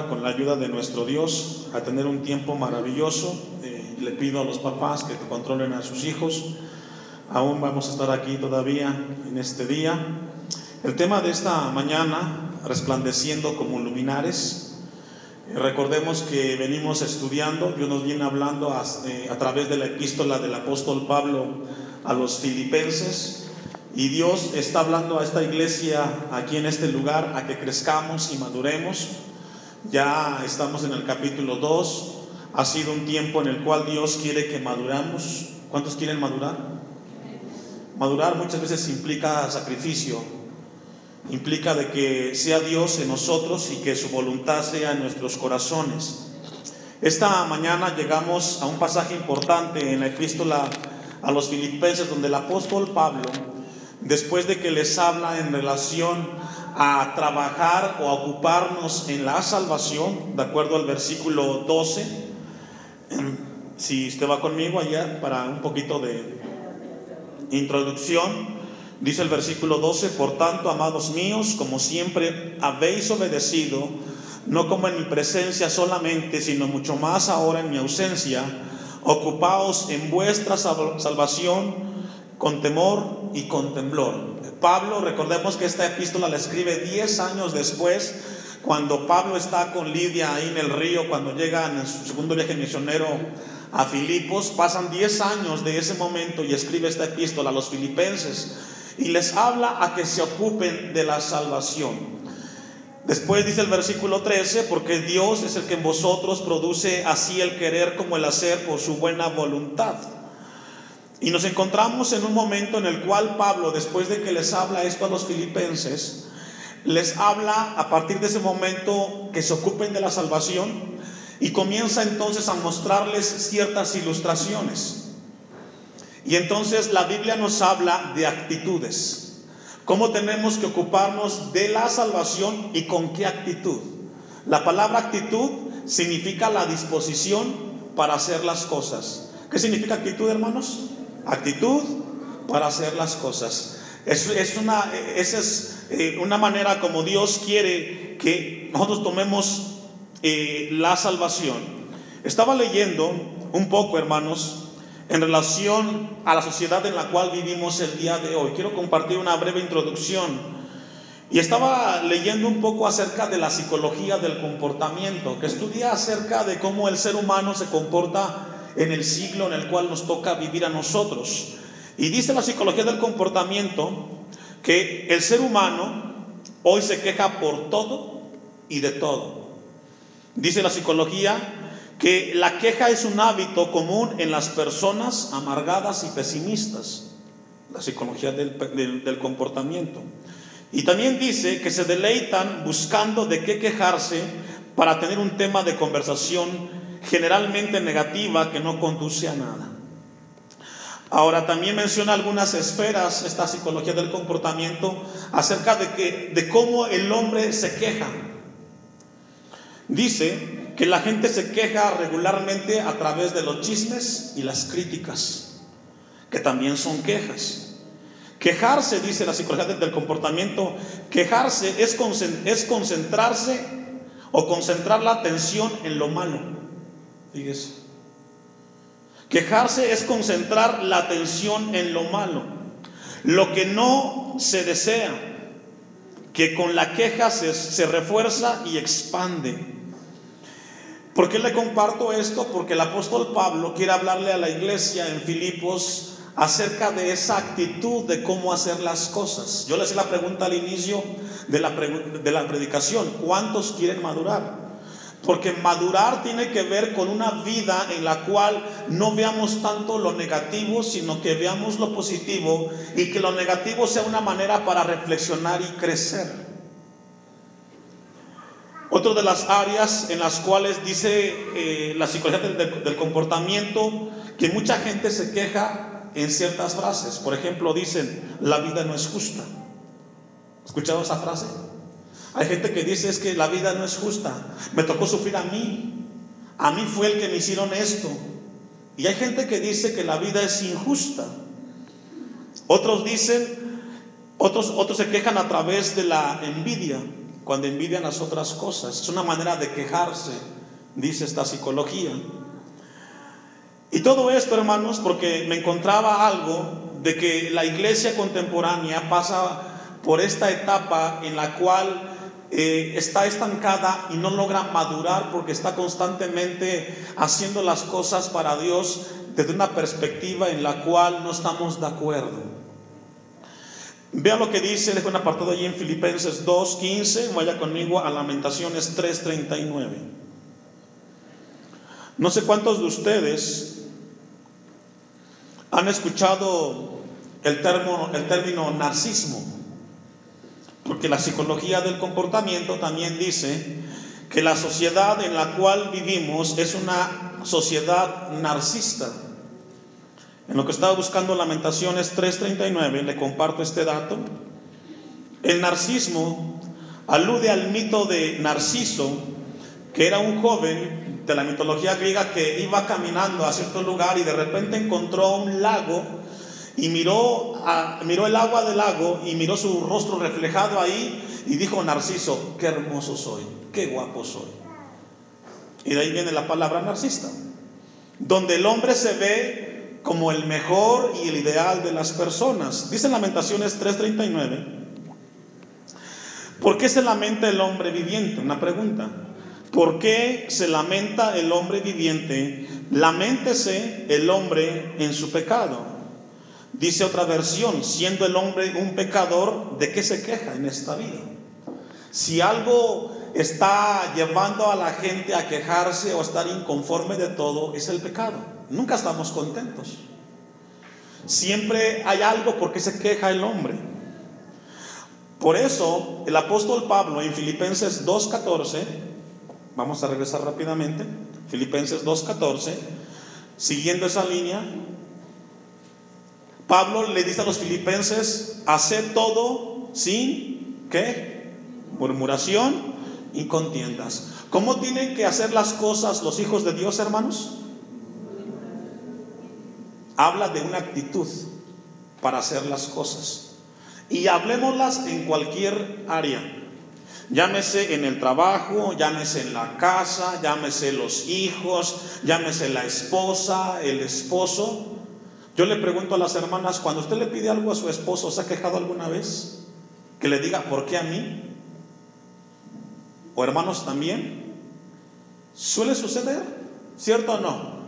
con la ayuda de nuestro Dios a tener un tiempo maravilloso. Eh, le pido a los papás que controlen a sus hijos. Aún vamos a estar aquí todavía en este día. El tema de esta mañana, resplandeciendo como luminares. Eh, recordemos que venimos estudiando, Dios nos viene hablando a, eh, a través de la epístola del apóstol Pablo a los filipenses. Y Dios está hablando a esta iglesia aquí en este lugar a que crezcamos y maduremos ya estamos en el capítulo 2. Ha sido un tiempo en el cual Dios quiere que maduramos. ¿Cuántos quieren madurar? Madurar muchas veces implica sacrificio, implica de que sea Dios en nosotros y que su voluntad sea en nuestros corazones. Esta mañana llegamos a un pasaje importante en la epístola a los filipenses donde el apóstol Pablo, después de que les habla en relación a trabajar o a ocuparnos en la salvación, de acuerdo al versículo 12. Si usted va conmigo allá para un poquito de introducción, dice el versículo 12, por tanto, amados míos, como siempre habéis obedecido, no como en mi presencia solamente, sino mucho más ahora en mi ausencia, ocupaos en vuestra salvación con temor y con temblor. Pablo, recordemos que esta epístola la escribe 10 años después, cuando Pablo está con Lidia ahí en el río, cuando llega en su segundo viaje misionero a Filipos, pasan 10 años de ese momento y escribe esta epístola a los filipenses y les habla a que se ocupen de la salvación. Después dice el versículo 13, porque Dios es el que en vosotros produce así el querer como el hacer por su buena voluntad. Y nos encontramos en un momento en el cual Pablo, después de que les habla esto a los filipenses, les habla a partir de ese momento que se ocupen de la salvación y comienza entonces a mostrarles ciertas ilustraciones. Y entonces la Biblia nos habla de actitudes. ¿Cómo tenemos que ocuparnos de la salvación y con qué actitud? La palabra actitud significa la disposición para hacer las cosas. ¿Qué significa actitud, hermanos? Actitud para hacer las cosas. Es, es una, esa es eh, una manera como Dios quiere que nosotros tomemos eh, la salvación. Estaba leyendo un poco, hermanos, en relación a la sociedad en la cual vivimos el día de hoy. Quiero compartir una breve introducción. Y estaba leyendo un poco acerca de la psicología del comportamiento, que estudia acerca de cómo el ser humano se comporta en el siglo en el cual nos toca vivir a nosotros. Y dice la psicología del comportamiento que el ser humano hoy se queja por todo y de todo. Dice la psicología que la queja es un hábito común en las personas amargadas y pesimistas. La psicología del, del comportamiento. Y también dice que se deleitan buscando de qué quejarse para tener un tema de conversación generalmente negativa que no conduce a nada. Ahora también menciona algunas esferas esta psicología del comportamiento acerca de que de cómo el hombre se queja. Dice que la gente se queja regularmente a través de los chismes y las críticas, que también son quejas. Quejarse, dice la psicología del comportamiento, quejarse es, es concentrarse o concentrar la atención en lo malo. Fíjese. Quejarse es concentrar la atención en lo malo, lo que no se desea, que con la queja se, se refuerza y expande. ¿Por qué le comparto esto? Porque el apóstol Pablo quiere hablarle a la iglesia en Filipos acerca de esa actitud de cómo hacer las cosas. Yo le hice la pregunta al inicio de la, de la predicación, ¿cuántos quieren madurar? Porque madurar tiene que ver con una vida en la cual no veamos tanto lo negativo, sino que veamos lo positivo y que lo negativo sea una manera para reflexionar y crecer. Otra de las áreas en las cuales dice eh, la psicología del, comportamiento que mucha gente se queja en ciertas frases. Por ejemplo, dicen, la vida no es justa. ¿Escuchado esa frase? Hay gente que dice es que la vida no es justa. Me tocó sufrir a mí. A mí fue el que me hicieron esto. Y hay gente que dice que la vida es injusta. Otros dicen, otros, otros se quejan a través de la envidia. cuando envidian las otras cosas. Es una manera de quejarse, dice esta psicología. Y todo esto, hermanos, porque me encontraba algo de que la iglesia contemporánea pasa por esta etapa en la cual eh, está estancada y no logra madurar porque está constantemente haciendo las cosas para Dios desde una perspectiva en la cual no estamos de acuerdo. Vea lo que dice, dejo un apartado allí en Filipenses 2.15, vaya conmigo a Lamentaciones 3.39. No sé cuántos de ustedes han escuchado el el término narcismo, porque la psicología del comportamiento también dice que la sociedad en la cual vivimos es una sociedad narcista. En lo que estaba buscando Lamentaciones 3:39, le comparto este dato. El narcismo alude al mito de Narciso, que era un joven de la mitología griega que iba caminando a cierto lugar y de repente encontró un lago y miró, miró el agua del lago y miró su rostro reflejado ahí y dijo, Narciso, qué hermoso soy, qué guapo soy. Y de ahí viene la palabra narcista, donde el hombre se ve como el mejor y el ideal de las personas. Dice Lamentaciones 3:39. ¿Por qué se lamenta el hombre viviente? Una pregunta. ¿Por qué se lamenta el hombre viviente? Laméntese el hombre en su pecado. Dice otra versión, siendo el hombre un pecador, ¿de qué se queja en esta vida? Si algo está llevando a la gente a quejarse o a estar inconforme de todo, es el pecado. Nunca estamos contentos. Siempre hay algo por qué se queja el hombre. Por eso el apóstol Pablo en Filipenses 2.14, vamos a regresar rápidamente, Filipenses 2.14, siguiendo esa línea, Pablo le dice a los filipenses, hacer todo sin, ¿qué? Murmuración y contiendas. ¿Cómo tienen que hacer las cosas los hijos de Dios, hermanos? habla de una actitud para hacer las cosas. Y hablemoslas en cualquier área. Llámese en el trabajo, llámese en la casa, llámese los hijos, llámese la esposa, el esposo. Yo le pregunto a las hermanas, cuando usted le pide algo a su esposo, ¿se ha quejado alguna vez? Que le diga, ¿por qué a mí? ¿O hermanos también? ¿Suele suceder? ¿Cierto o no?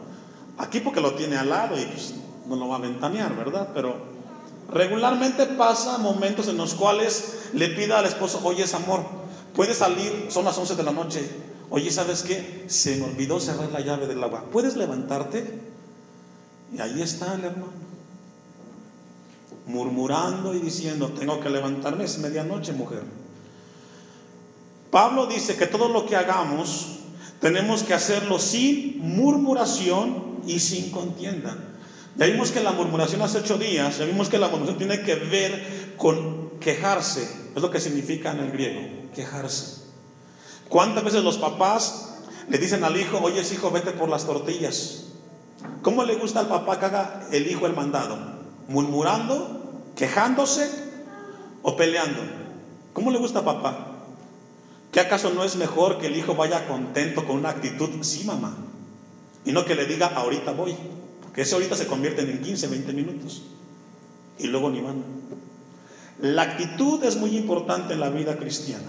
Aquí porque lo tiene al lado y pues, no lo va a ventanear, ¿verdad? Pero regularmente pasa momentos en los cuales le pida al esposo, oye, amor, puedes salir, son las 11 de la noche, oye, ¿sabes qué? Se me olvidó cerrar la llave del agua, ¿puedes levantarte? Y ahí está el hermano, murmurando y diciendo, tengo que levantarme, es medianoche, mujer. Pablo dice que todo lo que hagamos tenemos que hacerlo sin murmuración y sin contienda. Ya vimos que la murmuración hace ocho días, ya vimos que la murmuración tiene que ver con quejarse, es lo que significa en el griego, quejarse. ¿Cuántas veces los papás le dicen al hijo, oye hijo, vete por las tortillas? ¿Cómo le gusta al papá que haga el hijo el mandado? ¿Murmurando? ¿Quejándose? ¿O peleando? ¿Cómo le gusta a papá? ¿Qué acaso no es mejor que el hijo vaya contento con una actitud? Sí, mamá. Y no que le diga, ahorita voy. Que ese ahorita se convierten en 15, 20 minutos. Y luego ni van. La actitud es muy importante en la vida cristiana.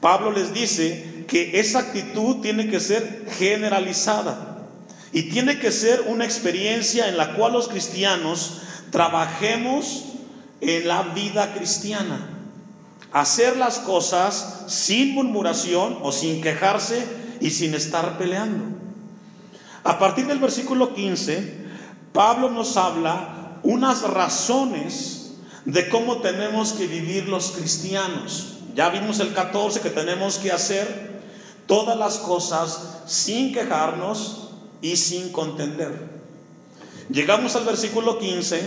Pablo les dice que esa actitud tiene que ser generalizada y tiene que ser una experiencia en la cual los cristianos trabajemos en la vida cristiana. Hacer las cosas sin murmuración o sin quejarse y sin estar peleando. A partir del versículo 15, Pablo nos habla unas razones de cómo tenemos que vivir los cristianos. Ya vimos el 14 que tenemos que hacer todas las cosas sin quejarnos y sin contender. Llegamos al versículo 15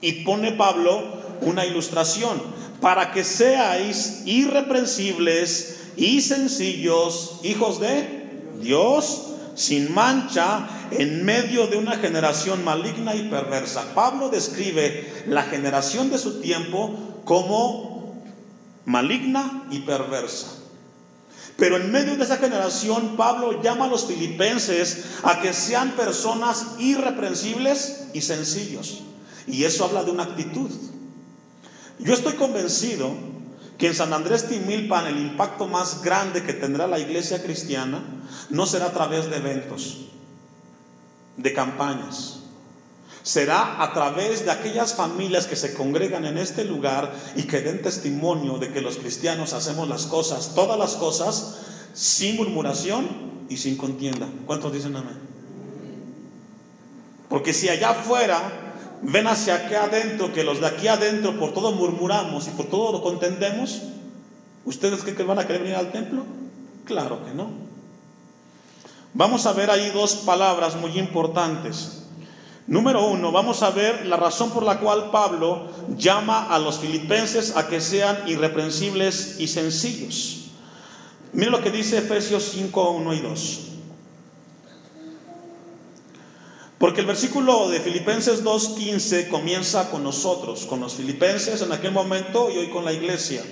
y pone Pablo una ilustración para que seáis irreprensibles y sencillos, hijos de Dios sin mancha en medio de una generación maligna y perversa. Pablo describe la generación de su tiempo como maligna y perversa. Pero en medio de esa generación, Pablo llama a los filipenses a que sean personas irreprensibles y sencillos. Y eso habla de una actitud. Yo estoy convencido que en San Andrés Timilpan el impacto más grande que tendrá la iglesia cristiana no será a través de eventos, de campañas. Será a través de aquellas familias que se congregan en este lugar y que den testimonio de que los cristianos hacemos las cosas, todas las cosas, sin murmuración y sin contienda. ¿Cuántos dicen amén? Porque si allá afuera ven hacia acá adentro, que los de aquí adentro por todo murmuramos y por todo lo contendemos, ¿ustedes creen que van a querer venir al templo? Claro que no. Vamos a ver ahí dos palabras muy importantes. Número uno, vamos a ver la razón por la cual Pablo llama a los filipenses a que sean irreprensibles y sencillos. Mira lo que dice Efesios 5, 1 y 2. Porque el versículo de Filipenses 2.15 comienza con nosotros, con los filipenses en aquel momento y hoy con la iglesia.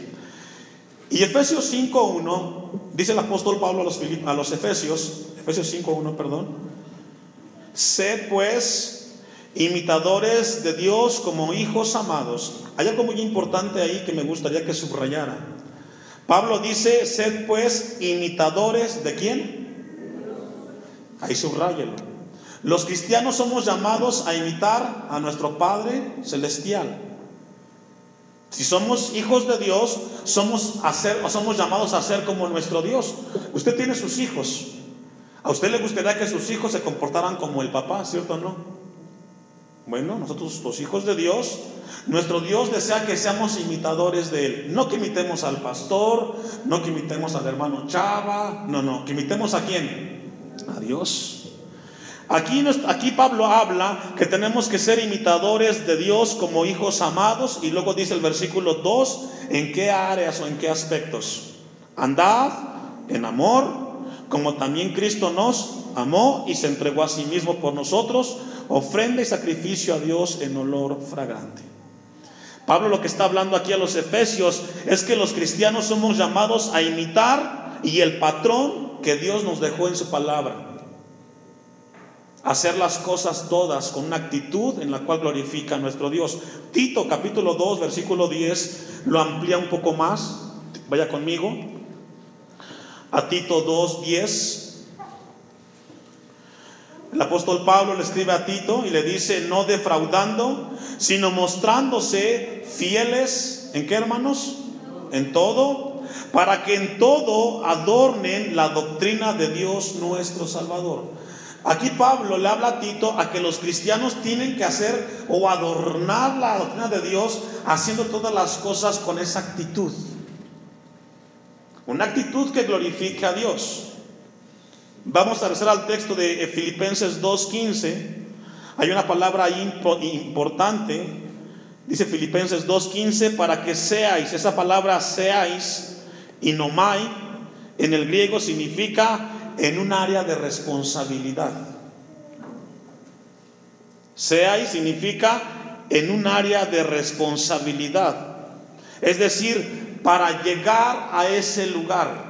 Y Efesios 5.1, dice el apóstol Pablo a los, a Efesios, Efesios 5.1, perdón, sed pues imitadores de Dios como hijos amados. Hay algo muy importante ahí que me gustaría que subrayara. Pablo dice, sed pues imitadores de quién? Ahí subrayelo. Los cristianos somos llamados a imitar a nuestro Padre Celestial. Si somos hijos de Dios, somos, somos llamados a ser como nuestro Dios. Usted tiene sus hijos. ¿A usted le gustaría que sus hijos se comportaran como el papá, cierto o no? Bueno, nosotros los hijos de Dios, nuestro Dios desea que seamos imitadores de Él. No que imitemos al pastor, no que imitemos al hermano Chava, no, no, que imitemos a quién? A Dios. Aquí, aquí Pablo habla que tenemos que ser imitadores de Dios como hijos amados y luego dice el versículo 2 en qué áreas o en qué aspectos. Andad en amor, como también Cristo nos amó y se entregó a sí mismo por nosotros, ofrenda y sacrificio a Dios en olor fragante. Pablo lo que está hablando aquí a los efesios es que los cristianos somos llamados a imitar y el patrón que Dios nos dejó en su palabra hacer las cosas todas con una actitud en la cual glorifica a nuestro Dios. Tito capítulo 2, versículo 10 lo amplía un poco más. Vaya conmigo. A Tito 2, 10. El apóstol Pablo le escribe a Tito y le dice, no defraudando, sino mostrándose fieles, ¿en qué hermanos? En todo, para que en todo adornen la doctrina de Dios nuestro Salvador. Aquí Pablo le habla a Tito a que los cristianos tienen que hacer o adornar la doctrina de Dios haciendo todas las cosas con esa actitud. Una actitud que glorifique a Dios. Vamos a regresar al texto de Filipenses 2.15. Hay una palabra importante. Dice Filipenses 2.15, para que seáis, esa palabra seáis, y nomai, en el griego significa en un área de responsabilidad. Y significa en un área de responsabilidad. Es decir, para llegar a ese lugar.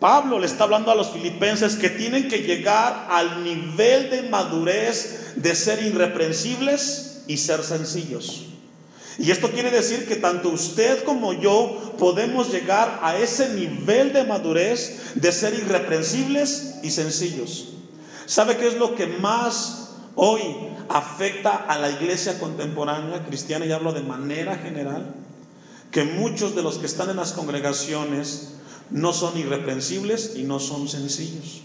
Pablo le está hablando a los filipenses que tienen que llegar al nivel de madurez de ser irreprensibles y ser sencillos. Y esto quiere decir que tanto usted como yo podemos llegar a ese nivel de madurez de ser irreprensibles y sencillos. ¿Sabe qué es lo que más hoy afecta a la iglesia contemporánea cristiana? Y hablo de manera general. Que muchos de los que están en las congregaciones no son irreprensibles y no son sencillos.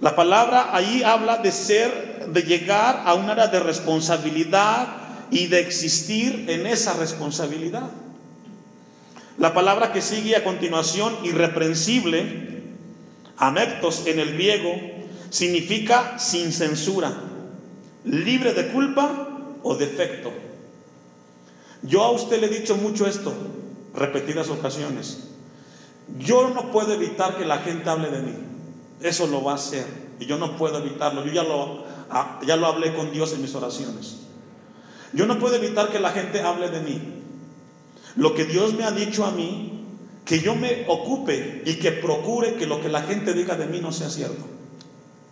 La palabra ahí habla de ser, de llegar a un área de responsabilidad y de existir en esa responsabilidad. La palabra que sigue a continuación, irreprensible, amectos en el griego, significa sin censura, libre de culpa o defecto. Yo a usted le he dicho mucho esto, repetidas ocasiones. Yo no puedo evitar que la gente hable de mí. Eso lo va a hacer. Y yo no puedo evitarlo. Yo ya lo, ah, ya lo hablé con Dios en mis oraciones. Yo no puedo evitar que la gente hable de mí. lo que Dios me ha dicho a mí, que yo me ocupe y que procure que lo que la gente diga de mí no sea cierto.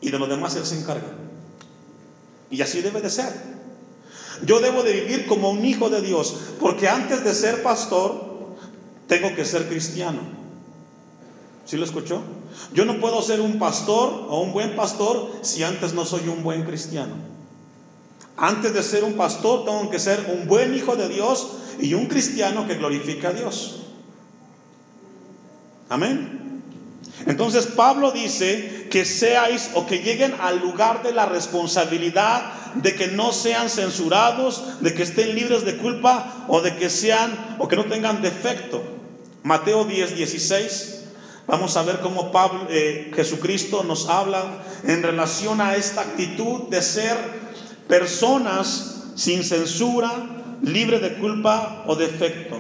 Y de lo demás Él se encarga. Y así debe de ser. Yo debo de vivir como un hijo de Dios, porque antes de ser pastor, tengo que ser cristiano. ¿Sí lo escuchó? Yo no puedo ser un pastor o un buen pastor si antes no soy un buen cristiano. Antes de ser un pastor, tengo que ser un buen hijo de Dios y un cristiano que glorifica a Dios. Amén. Entonces Pablo dice que seáis o que lleguen al lugar de la responsabilidad de que no sean censurados, de que estén libres de culpa o de que sean o que no tengan defecto. Mateo 10, 16. Vamos a ver cómo Pablo, eh, Jesucristo nos habla en relación a esta actitud de ser personas sin censura, libre de culpa o defecto.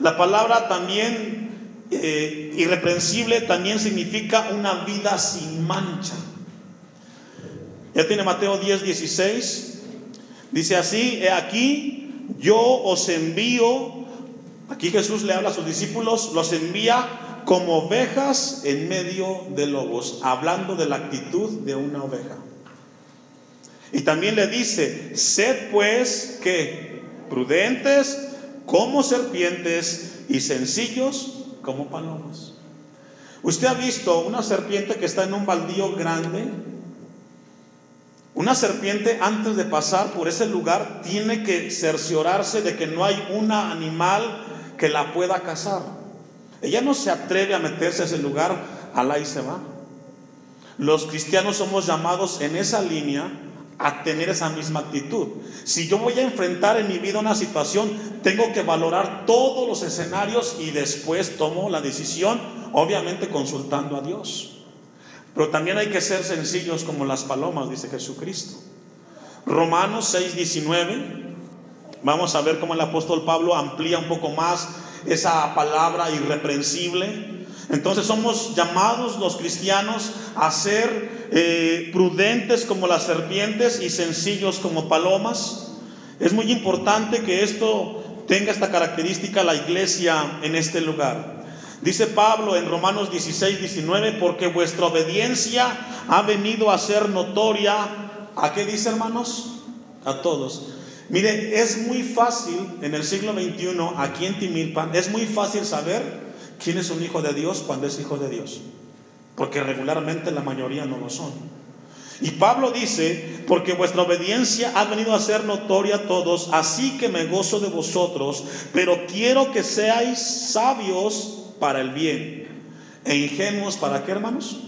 La palabra también eh, irreprensible también significa una vida sin mancha. Ya tiene Mateo 10, 16. Dice así, he aquí, yo os envío, aquí Jesús le habla a sus discípulos, los envía como ovejas en medio de lobos, hablando de la actitud de una oveja. Y también le dice, sed pues que prudentes como serpientes y sencillos como palomas. ¿Usted ha visto una serpiente que está en un baldío grande? Una serpiente antes de pasar por ese lugar tiene que cerciorarse de que no hay un animal que la pueda cazar. Ella no se atreve a meterse a ese lugar, alá y se va. Los cristianos somos llamados en esa línea a tener esa misma actitud. Si yo voy a enfrentar en mi vida una situación, tengo que valorar todos los escenarios y después tomo la decisión, obviamente consultando a Dios. Pero también hay que ser sencillos como las palomas, dice Jesucristo. Romanos 6, 19. Vamos a ver cómo el apóstol Pablo amplía un poco más esa palabra irreprensible. Entonces somos llamados los cristianos a ser eh, prudentes como las serpientes y sencillos como palomas. Es muy importante que esto tenga esta característica la iglesia en este lugar. Dice Pablo en Romanos 16, 19, porque vuestra obediencia ha venido a ser notoria. ¿A qué dice hermanos? A todos. Mire, es muy fácil en el siglo XXI, aquí en Timilpan, es muy fácil saber quién es un hijo de Dios cuando es hijo de Dios. Porque regularmente la mayoría no lo son. Y Pablo dice, porque vuestra obediencia ha venido a ser notoria a todos, así que me gozo de vosotros, pero quiero que seáis sabios para el bien e ingenuos para qué hermanos.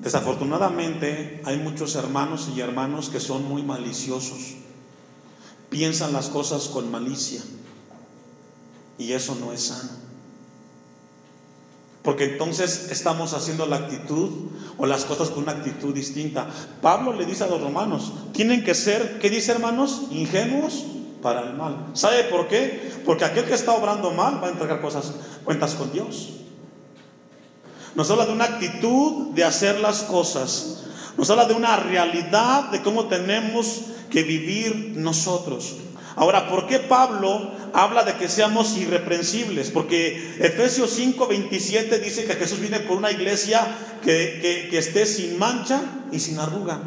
Desafortunadamente hay muchos hermanos y hermanos que son muy maliciosos, piensan las cosas con malicia y eso no es sano. Porque entonces estamos haciendo la actitud o las cosas con una actitud distinta. Pablo le dice a los romanos, tienen que ser, ¿qué dice hermanos? Ingenuos para el mal. ¿Sabe por qué? Porque aquel que está obrando mal va a entregar cosas, cuentas con Dios. Nos habla de una actitud de hacer las cosas. Nos habla de una realidad de cómo tenemos que vivir nosotros. Ahora, ¿por qué Pablo habla de que seamos irreprensibles? Porque Efesios 5, 27 dice que Jesús viene por una iglesia que, esté sin mancha y sin arruga.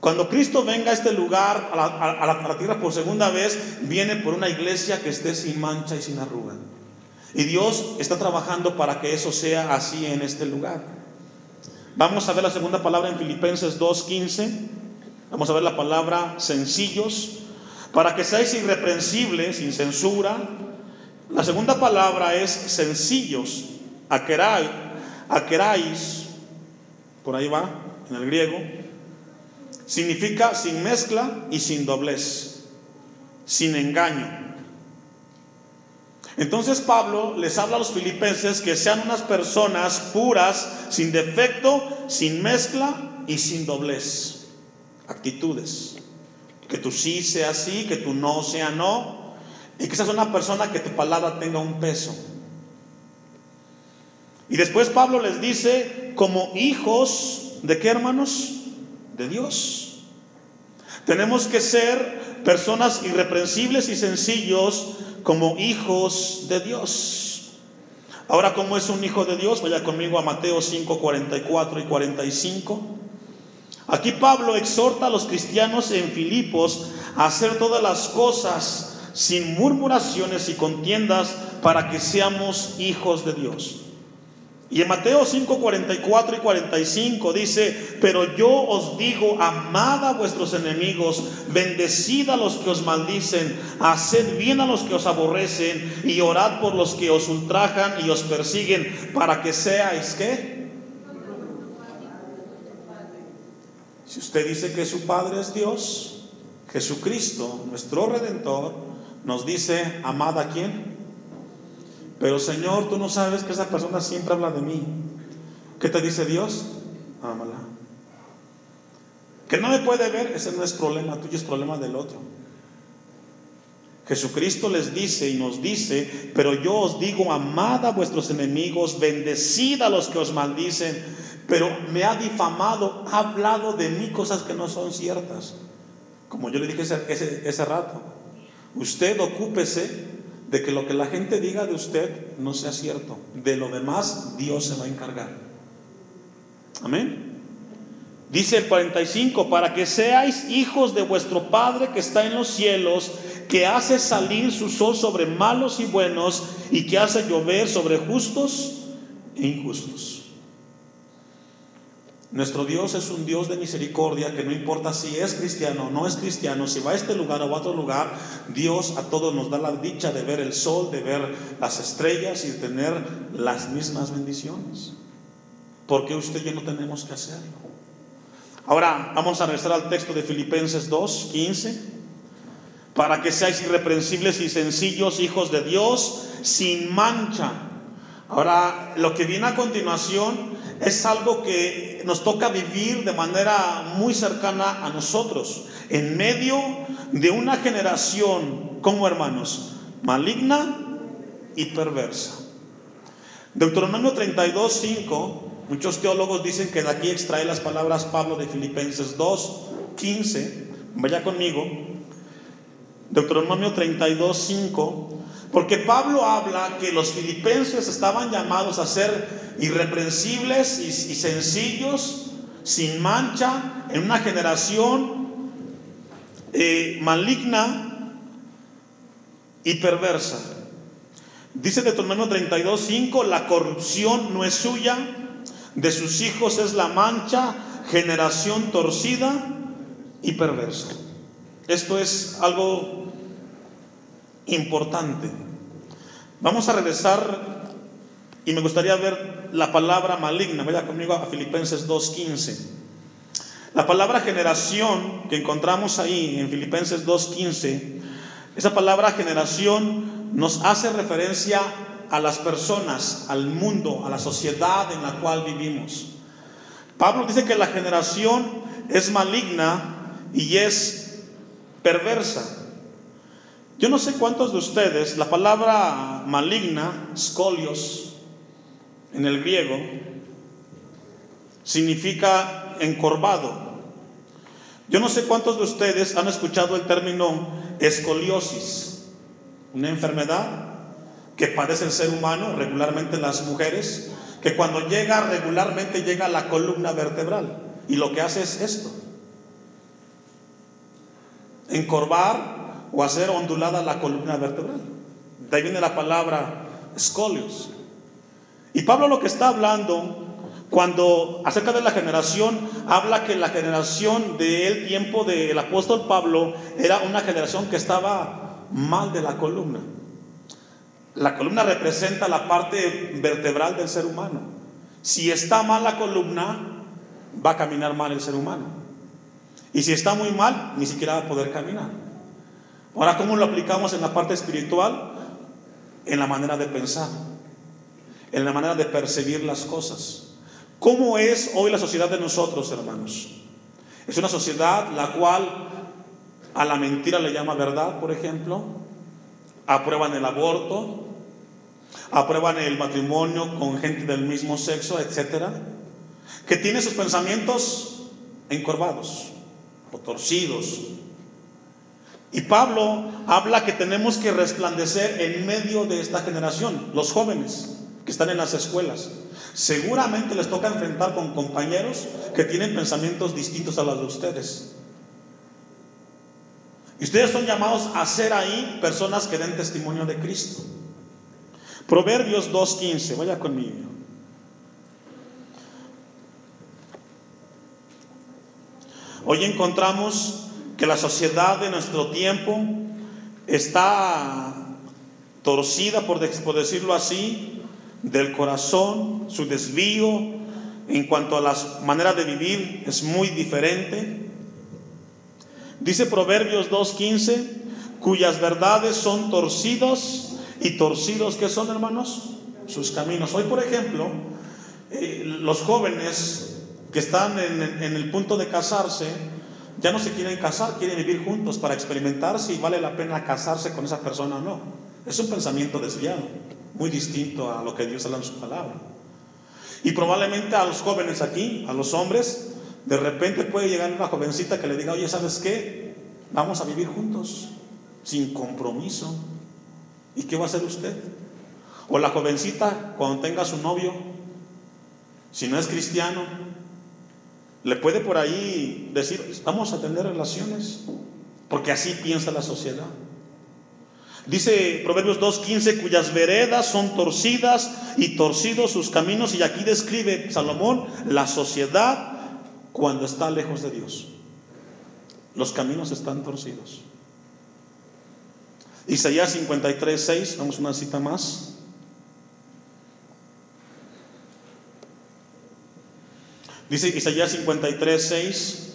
Cuando Cristo venga a este lugar, a la, a la, tierra por segunda vez, viene por una iglesia que esté sin mancha y sin arruga. Y Dios está trabajando para que eso sea así en este lugar. Vamos a ver la segunda palabra en Filipenses 2.15. Vamos a ver la palabra sencillos para que seáis irreprensibles, sin censura. La segunda palabra es sencillos, aquerai, aquerais, por ahí va, en el griego, significa sin mezcla y sin doblez, sin engaño. Entonces Pablo les habla a los filipenses que sean unas personas puras, sin defecto, sin mezcla y sin doblez. Actitudes. Que tu sí sea sí, que tu no sea no. Y que seas una persona que tu palabra tenga un peso. Y después Pablo les dice, como hijos de qué hermanos? De Dios. Tenemos que ser personas irreprensibles y sencillos como hijos de Dios. Ahora, ¿cómo es un hijo de Dios? Vaya conmigo a Mateo 5, 44 y 45. Aquí Pablo exhorta a los cristianos en Filipos a hacer todas las cosas sin murmuraciones y contiendas para que seamos hijos de Dios. Y en Mateo 5, 44 y 45 dice, pero yo os digo, amad a vuestros enemigos, bendecid a los que os maldicen, haced bien a los que os aborrecen y orad por los que os ultrajan y os persiguen, para que seáis qué. Si usted dice que su Padre es Dios, Jesucristo, nuestro Redentor, nos dice, amad a quién? Pero Señor, tú no sabes que esa persona siempre habla de mí. ¿Qué te dice Dios? Ámala. Que no me puede ver, ese no es problema tuyo, es problema del otro. Jesucristo les dice y nos dice, pero yo os digo, amad a vuestros enemigos, bendecid a los que os maldicen, pero me ha difamado, ha hablado de mí cosas que no son ciertas. Como yo le dije ese, ese, ese rato, usted ocúpese de que lo que la gente diga de usted no sea cierto. De lo demás, Dios se va a encargar. Amén. Dice el 45, para que seáis hijos de vuestro Padre que está en los cielos, que hace salir su sol sobre malos y buenos y que hace llover sobre justos e injustos. Nuestro Dios es un Dios de misericordia que no importa si es cristiano o no es cristiano, si va a este lugar o a otro lugar, Dios a todos nos da la dicha de ver el sol, de ver las estrellas y de tener las mismas bendiciones. porque usted y yo no tenemos que hacerlo? Ahora vamos a regresar al texto de Filipenses 2, 15. Para que seáis irreprensibles y sencillos, hijos de Dios, sin mancha. Ahora, lo que viene a continuación es algo que nos toca vivir de manera muy cercana a nosotros, en medio de una generación, como hermanos, maligna y perversa. Deuteronomio 32, 5, muchos teólogos dicen que de aquí extrae las palabras Pablo de Filipenses 2, 15, vaya conmigo, Deuteronomio 32, 5, porque Pablo habla que los filipenses estaban llamados a ser irreprensibles y, sencillos, sin mancha, en una generación eh, maligna y perversa. Dice Deuteronomio 32, 5, la corrupción no es suya, de sus hijos es la mancha, generación torcida y perversa. Esto es algo importante. Vamos a regresar y me gustaría ver la palabra maligna. Vaya conmigo a Filipenses 2.15. La palabra generación que encontramos ahí en Filipenses 2.15, esa palabra generación nos hace referencia a las personas, al mundo, a la sociedad en la cual vivimos. Pablo dice que la generación es maligna y es perversa. Yo no sé cuántos de ustedes, la palabra maligna, scolios, en el griego, significa encorvado. Yo no sé cuántos de ustedes han escuchado el término escoliosis, una enfermedad que padece el ser humano, regularmente las mujeres, que cuando llega regularmente llega a la columna vertebral y lo que hace es esto, encorvar o hacer ondulada la columna vertebral. De ahí viene la palabra escolios. Y Pablo lo que está hablando cuando acerca de la generación, habla que la generación del tiempo del apóstol Pablo era una generación que estaba mal de la columna. La columna representa la parte vertebral del ser humano. Si está mal la columna, va a caminar mal el ser humano. Y si está muy mal, ni siquiera va a poder caminar. Ahora, ¿cómo lo aplicamos en la parte espiritual? En la manera de pensar, en la manera de percibir las cosas. ¿Cómo es hoy la sociedad de nosotros, hermanos? Es una sociedad la cual a la mentira le llama verdad, por ejemplo. Aprueban el aborto, aprueban el matrimonio con gente del mismo sexo, etcétera, que tiene sus pensamientos encorvados o torcidos, Y Pablo habla que tenemos que resplandecer en medio de esta generación, los jóvenes que están en las escuelas. Seguramente les toca enfrentar con compañeros que tienen pensamientos distintos a los de ustedes. Y ustedes son llamados a ser ahí personas que den testimonio de Cristo. Proverbios 2.15, vaya conmigo. Hoy encontramos que la sociedad de nuestro tiempo está torcida, por, decirlo así, del corazón, su desvío en cuanto a la manera de vivir es muy diferente. Dice Proverbios 2.15, cuyas verdades son torcidos y torcidos, ¿qué son hermanos? Sus caminos. Hoy, por ejemplo, eh, los jóvenes que están en el punto de casarse, ya no se quieren casar, quieren vivir juntos para experimentar si vale la pena casarse con esa persona o no. Es un pensamiento desviado, muy distinto a lo que Dios habla en su palabra. Y probablemente a los jóvenes aquí, a los hombres, de repente puede llegar una jovencita que le diga, oye, ¿sabes qué? Vamos a vivir juntos, sin compromiso. ¿Y qué va a hacer usted? O la jovencita, cuando tenga su novio, si no es cristiano, le puede por ahí decir, vamos a tener relaciones, porque así piensa la sociedad. Dice Proverbios 2.15, cuyas veredas son torcidas y torcidos sus caminos, y aquí describe Salomón la sociedad cuando está lejos de Dios. Los caminos están torcidos. Isaías 53.6, vamos una cita más. Dice Isaías 53, 6,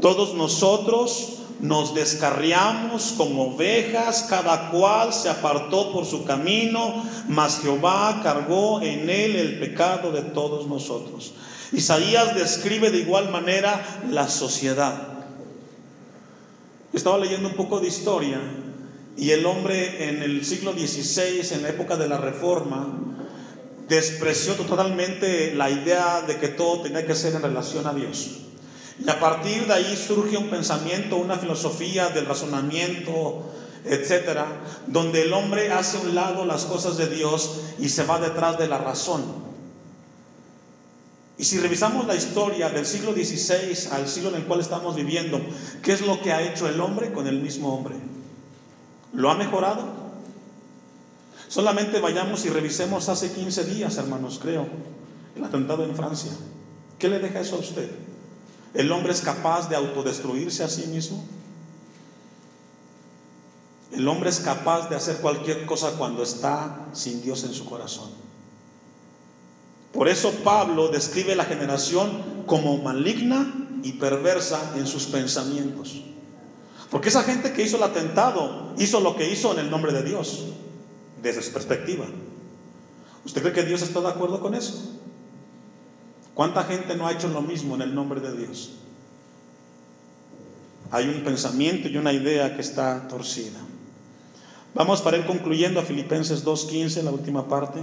todos nosotros nos descarriamos como ovejas, cada cual se apartó por su camino, mas Jehová cargó en él el pecado de todos nosotros. Isaías describe de igual manera la sociedad. Estaba leyendo un poco de historia y el hombre en el siglo XVI, en la época de la Reforma, despreció totalmente la idea de que todo tenía que ser en relación a Dios. Y a partir de ahí surge un pensamiento, una filosofía del razonamiento, etcétera, donde el hombre hace a un lado las cosas de Dios y se va detrás de la razón. Y si revisamos la historia del siglo XVI al siglo en el cual estamos viviendo, ¿qué es lo que ha hecho el hombre con el mismo hombre? ¿Lo ha mejorado? Solamente vayamos y revisemos hace 15 días, hermanos, creo, el atentado en Francia. ¿Qué le deja eso a usted? ¿El hombre es capaz de autodestruirse a sí mismo? El hombre es capaz de hacer cualquier cosa cuando está sin Dios en su corazón. Por eso Pablo describe la generación como maligna y perversa en sus pensamientos. Porque esa gente que hizo el atentado hizo lo que hizo en el nombre de Dios desde su perspectiva. ¿Usted cree que Dios está de acuerdo con eso? ¿Cuánta gente no ha hecho lo mismo en el nombre de Dios? Hay un pensamiento y una idea que está torcida. Vamos para ir concluyendo a Filipenses 2.15, la última parte.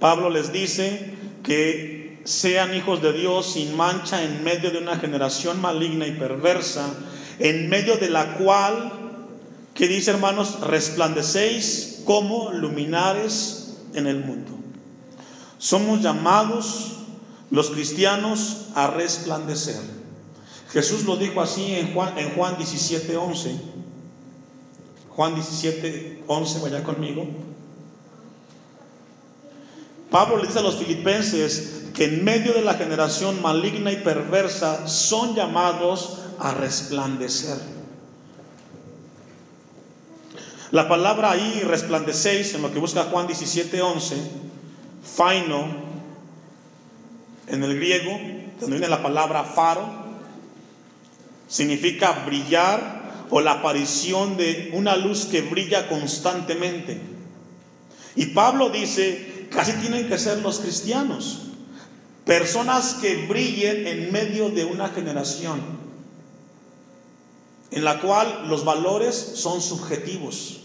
Pablo les dice que sean hijos de Dios sin mancha en medio de una generación maligna y perversa, en medio de la cual que dice, hermanos, resplandecéis como luminares en el mundo. Somos llamados los cristianos a resplandecer. Jesús lo dijo así en Juan, en Juan 17, 11. Juan 17, 11, vaya conmigo. Pablo le dice a los filipenses que en medio de la generación maligna y perversa son llamados a resplandecer. La palabra ahí, resplandecéis, en lo que busca Juan 17, 11, faino, en el griego, donde viene la palabra faro, significa brillar o la aparición de una luz que brilla constantemente. Y Pablo dice, casi tienen que ser los cristianos, personas que brillen en medio de una generación, en la cual los valores son subjetivos.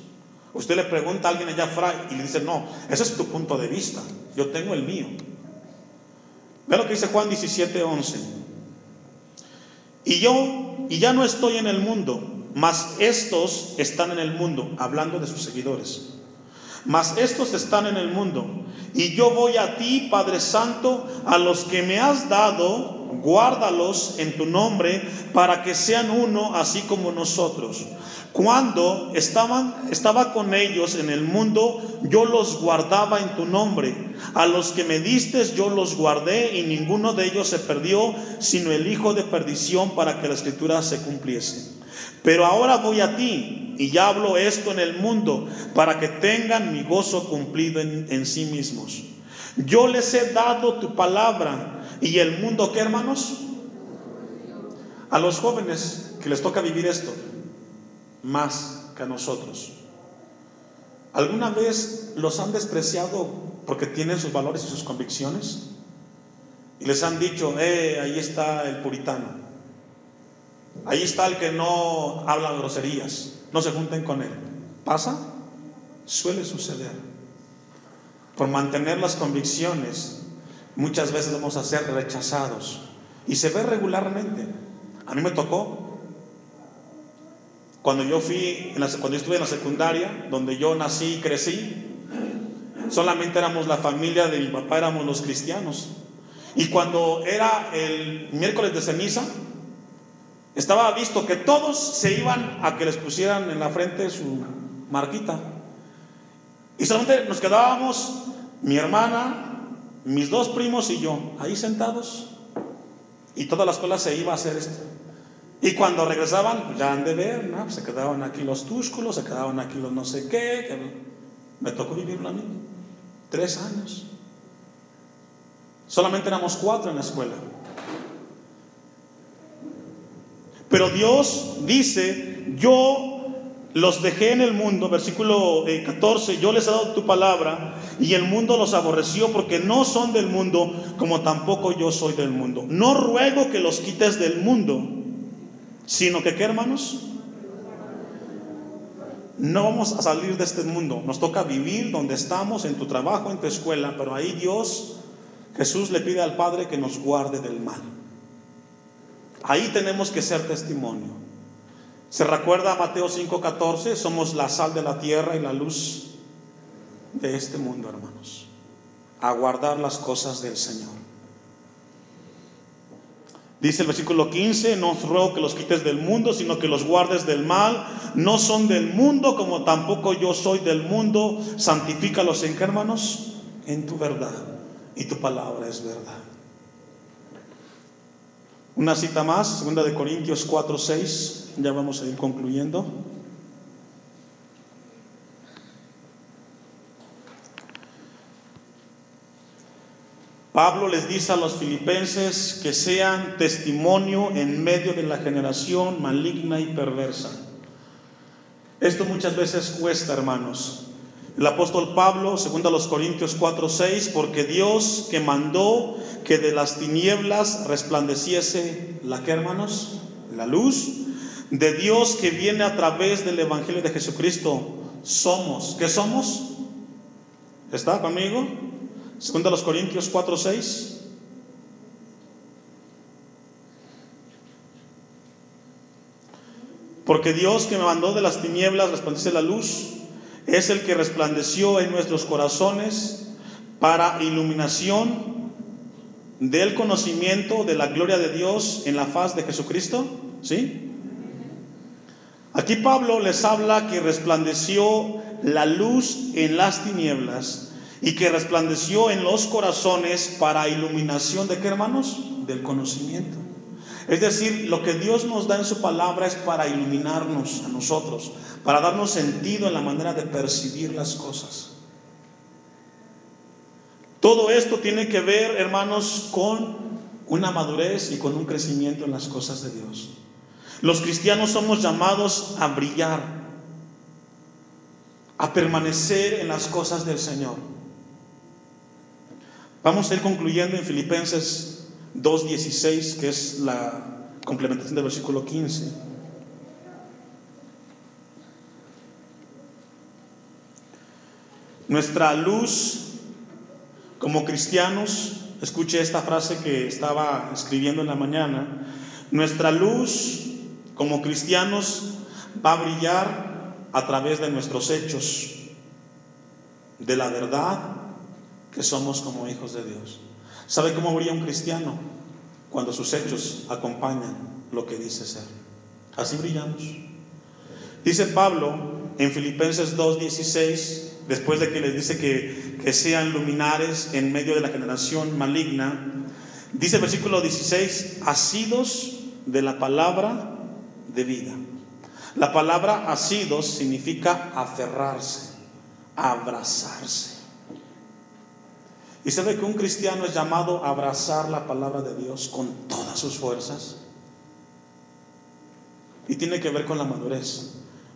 Usted le pregunta a alguien allá afuera y le dice, no, ese es tu punto de vista, yo tengo el mío. Ve lo que dice Juan 17, 11. Y yo, y ya no estoy en el mundo, mas estos están en el mundo, hablando de sus seguidores. Mas estos están en el mundo, y yo voy a ti, Padre Santo, a los que me has dado, guárdalos en tu nombre, para que sean uno, así como nosotros. Cuando estaba con ellos en el mundo, yo los guardaba en tu nombre. A los que me diste yo los guardé y ninguno de ellos se perdió, sino el hijo de perdición para que la escritura se cumpliese. Pero ahora voy a ti y ya hablo esto en el mundo para que tengan mi gozo cumplido en sí mismos. Yo les he dado tu palabra y el mundo, ¿qué hermanos? A los jóvenes que les toca vivir esto, más que a nosotros. ¿Alguna vez los han despreciado porque tienen sus valores y sus convicciones? Y les han dicho, eh, ahí está el puritano. Ahí está el que no habla groserías. No se junten con él. ¿Pasa? Suele suceder. Por mantener las convicciones, muchas veces vamos a ser rechazados. Y se ve regularmente. A mí me tocó cuando yo fui, cuando yo estuve en la secundaria, donde yo nací y crecí, solamente éramos la familia de mi papá, éramos los cristianos. Y cuando era el miércoles de ceniza, estaba visto que todos se iban a que les pusieran en la frente su marquita. Y solamente nos quedábamos mi hermana, mis dos primos y yo, ahí sentados. Y toda la escuela se iba a hacer esto. Y cuando regresaban, pues, ya han de ver, ¿no? se quedaban aquí los túsculos, se quedaban aquí los no sé qué. me tocó vivirlo a mí. Tres años. Solamente éramos cuatro en la escuela. Pero Dios dice, yo los dejé en el mundo, versículo 14, eh, yo les he dado tu palabra y el mundo los aborreció porque no son del mundo como tampoco yo soy del mundo. No ruego que los quites del mundo Sino que, ¿qué hermanos? No vamos a salir de este mundo. Nos toca vivir donde estamos, en tu trabajo, en tu escuela, pero ahí Dios, Jesús le pide al Padre que nos guarde del mal. Ahí tenemos que ser testimonio. Se recuerda a Mateo 5:14, somos la sal de la tierra y la luz de este mundo, hermanos. A guardar las cosas del Señor. Dice el versículo 15, no os ruego que los quites del mundo, sino que los guardes del mal. No son del mundo, como tampoco yo soy del mundo. Santifícalos en qué, hermanos? En tu verdad. Y tu palabra es verdad. Una cita más, segunda de Corintios 4, 6. Ya vamos a ir concluyendo. Pablo les dice a los filipenses que sean testimonio en medio de la generación maligna y perversa. Esto muchas veces cuesta, hermanos. El apóstol Pablo, segundo a los Corintios 4, 6, porque Dios que mandó que de las tinieblas resplandeciese la que, hermanos, la luz de Dios que viene a través del Evangelio de Jesucristo, somos. ¿Qué somos? ¿Está conmigo? Segunda los Corintios 4, 6. Porque Dios que me mandó de las tinieblas resplandece la luz, es el que resplandeció en nuestros corazones para iluminación del conocimiento de la gloria de Dios en la faz de Jesucristo. ¿Sí? Aquí Pablo les habla que resplandeció la luz en las tinieblas y que resplandeció en los corazones para iluminación de qué hermanos? Del conocimiento. Es decir, lo que Dios nos da en su palabra es para iluminarnos a nosotros, para darnos sentido en la manera de percibir las cosas. Todo esto tiene que ver, hermanos, con una madurez y con un crecimiento en las cosas de Dios. Los cristianos somos llamados a brillar, a permanecer en las cosas del Señor. Vamos a ir concluyendo en Filipenses 2.16, que es la complementación del versículo 15. Nuestra luz como cristianos, escuche esta frase que estaba escribiendo en la mañana, Nuestra luz como cristianos va a brillar a través de nuestros hechos, de la verdad que somos como hijos de Dios. ¿Sabe cómo brilla un cristiano? Cuando sus hechos acompañan lo que dice ser. Así brillamos. Dice Pablo en Filipenses 2.16, después de que les dice que, que sean luminares en medio de la generación maligna, dice el versículo 16, asidos de la palabra de vida. La palabra asidos significa aferrarse, abrazarse. Y sabe que un cristiano es llamado a abrazar la palabra de Dios con todas sus fuerzas. Y tiene que ver con la madurez.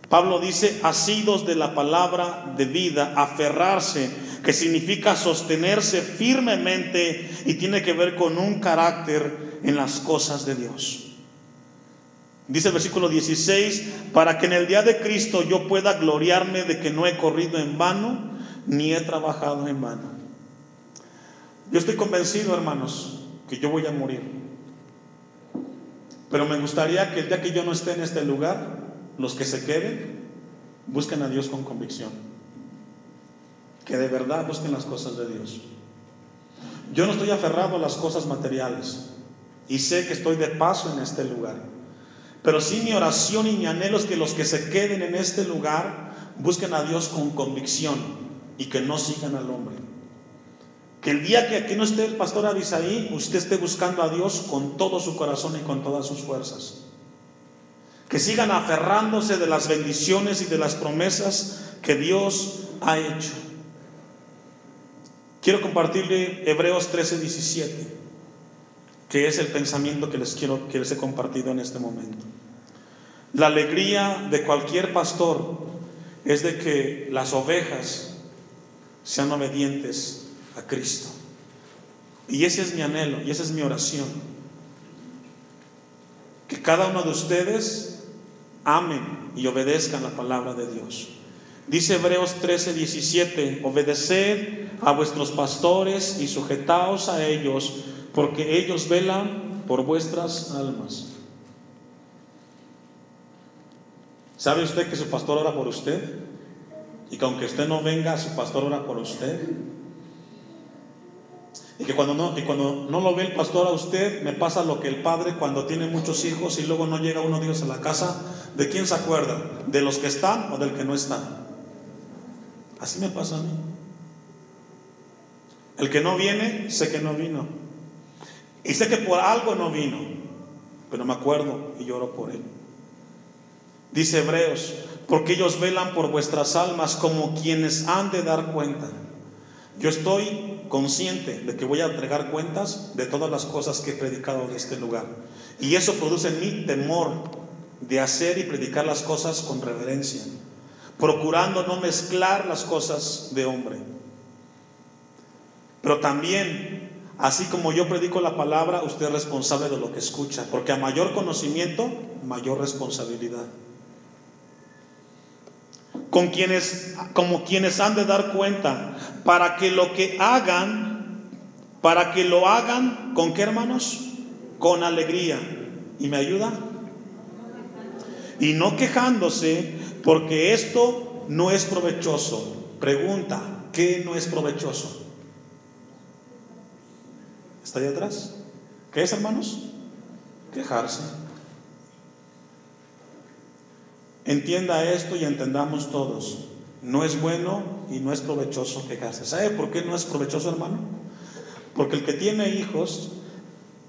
Pablo dice, asidos de la palabra de vida, aferrarse, que significa sostenerse firmemente y tiene que ver con un carácter en las cosas de Dios. Dice el versículo 16, para que en el día de Cristo yo pueda gloriarme de que no he corrido en vano, ni he trabajado en vano. Yo estoy convencido, hermanos, que yo voy a morir. Pero me gustaría que el día que yo no esté en este lugar, los que se queden, busquen a Dios con convicción. Que de verdad busquen las cosas de Dios. Yo no estoy aferrado a las cosas materiales y sé que estoy de paso en este lugar. Pero sí mi oración y mi anhelo es que los que se queden en este lugar busquen a Dios con convicción y que no sigan al hombre. Que el día que aquí no esté el pastor Abisaí, usted esté buscando a Dios con todo su corazón y con todas sus fuerzas. Que sigan aferrándose de las bendiciones y de las promesas que Dios ha hecho. Quiero compartirle Hebreos 13, 17, que es el pensamiento que les quiero que les he compartido en este momento. La alegría de cualquier pastor es de que las ovejas sean obedientes a Cristo. Y ese es mi anhelo y esa es mi oración. Que cada uno de ustedes amen y obedezcan la palabra de Dios. Dice Hebreos 13, 17, obedeced a vuestros pastores y sujetaos a ellos, porque ellos velan por vuestras almas. ¿Sabe usted que su pastor ora por usted? Y que aunque usted no venga, su pastor ora por usted. Y que cuando no, y cuando no lo ve el pastor a usted, me pasa lo que el padre cuando tiene muchos hijos y luego no llega uno de ellos a la casa, ¿de quién se acuerda? ¿De los que están o del que no está? Así me pasa a mí. El que no viene, sé que no vino. Y sé que por algo no vino, pero me acuerdo y lloro por él. Dice Hebreos, porque ellos velan por vuestras almas como quienes han de dar cuenta. Yo estoy consciente de que voy a entregar cuentas de todas las cosas que he predicado de este lugar. Y eso produce en mí temor de hacer y predicar las cosas con reverencia, procurando no mezclar las cosas de hombre. Pero también, así como yo predico la palabra, usted es responsable de lo que escucha, porque a mayor conocimiento, mayor responsabilidad con quienes, como quienes han de dar cuenta, para que lo que hagan, para que lo hagan, ¿con qué hermanos? Con alegría. ¿Y me ayuda? Y no quejándose, porque esto no es provechoso. Pregunta, ¿qué no es provechoso? ¿Está ahí atrás? ¿Qué es, hermanos? Quejarse. Entienda esto y entendamos todos. No es bueno y no es provechoso quejarse. ¿Sabe por qué no es provechoso, hermano? Porque el que tiene hijos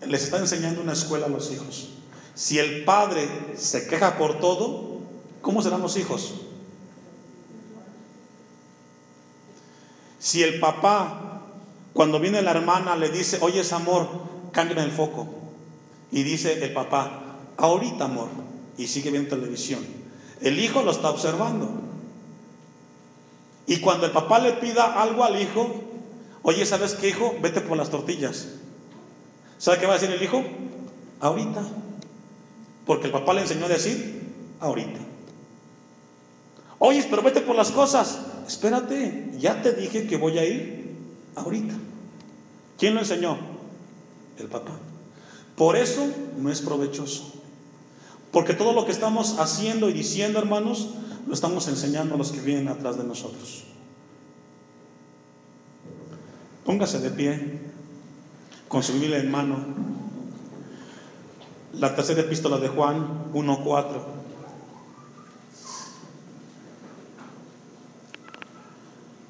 les está enseñando una escuela a los hijos. Si el padre se queja por todo, ¿cómo serán los hijos? Si el papá, cuando viene la hermana, le dice, oye, es amor, cambia el foco. Y dice el papá, ahorita amor, y sigue viendo televisión. El hijo lo está observando. Y cuando el papá le pida algo al hijo, oye, ¿sabes qué, hijo? Vete por las tortillas. ¿Sabe qué va a decir el hijo? Ahorita. Porque el papá le enseñó a decir, ahorita. Oye, pero vete por las cosas. Espérate, ya te dije que voy a ir ahorita. ¿Quién lo enseñó? El papá. Por eso no es provechoso. Porque todo lo que estamos haciendo y diciendo, hermanos, lo estamos enseñando a los que vienen atrás de nosotros. Póngase de pie, con su Biblia en mano. La tercera epístola de Juan 1.4.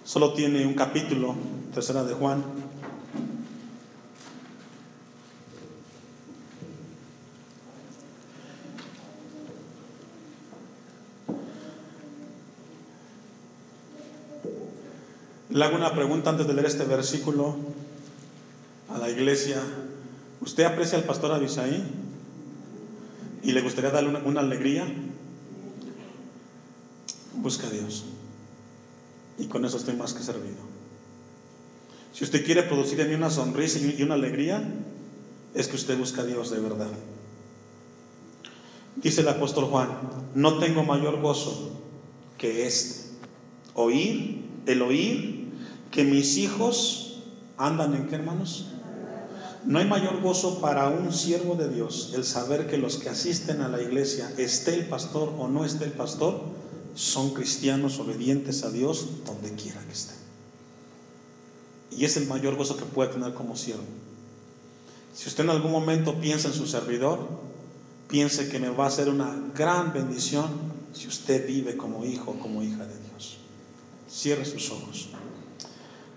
Solo tiene un capítulo, tercera de Juan. Le hago una pregunta antes de leer este versículo a la iglesia. ¿Usted aprecia al pastor Abisaí? ¿Y le gustaría darle una, una alegría? Busca a Dios. Y con eso estoy más que servido. Si usted quiere producir en mí una sonrisa y una alegría, es que usted busca a Dios de verdad. Dice el apóstol Juan, no tengo mayor gozo que este. Oír, el oír que mis hijos andan en qué hermanos. No hay mayor gozo para un siervo de Dios el saber que los que asisten a la iglesia, esté el pastor o no esté el pastor, son cristianos obedientes a Dios donde quiera que estén. Y es el mayor gozo que puede tener como siervo. Si usted en algún momento piensa en su servidor, piense que me va a ser una gran bendición si usted vive como hijo o como hija de Dios. Cierre sus ojos.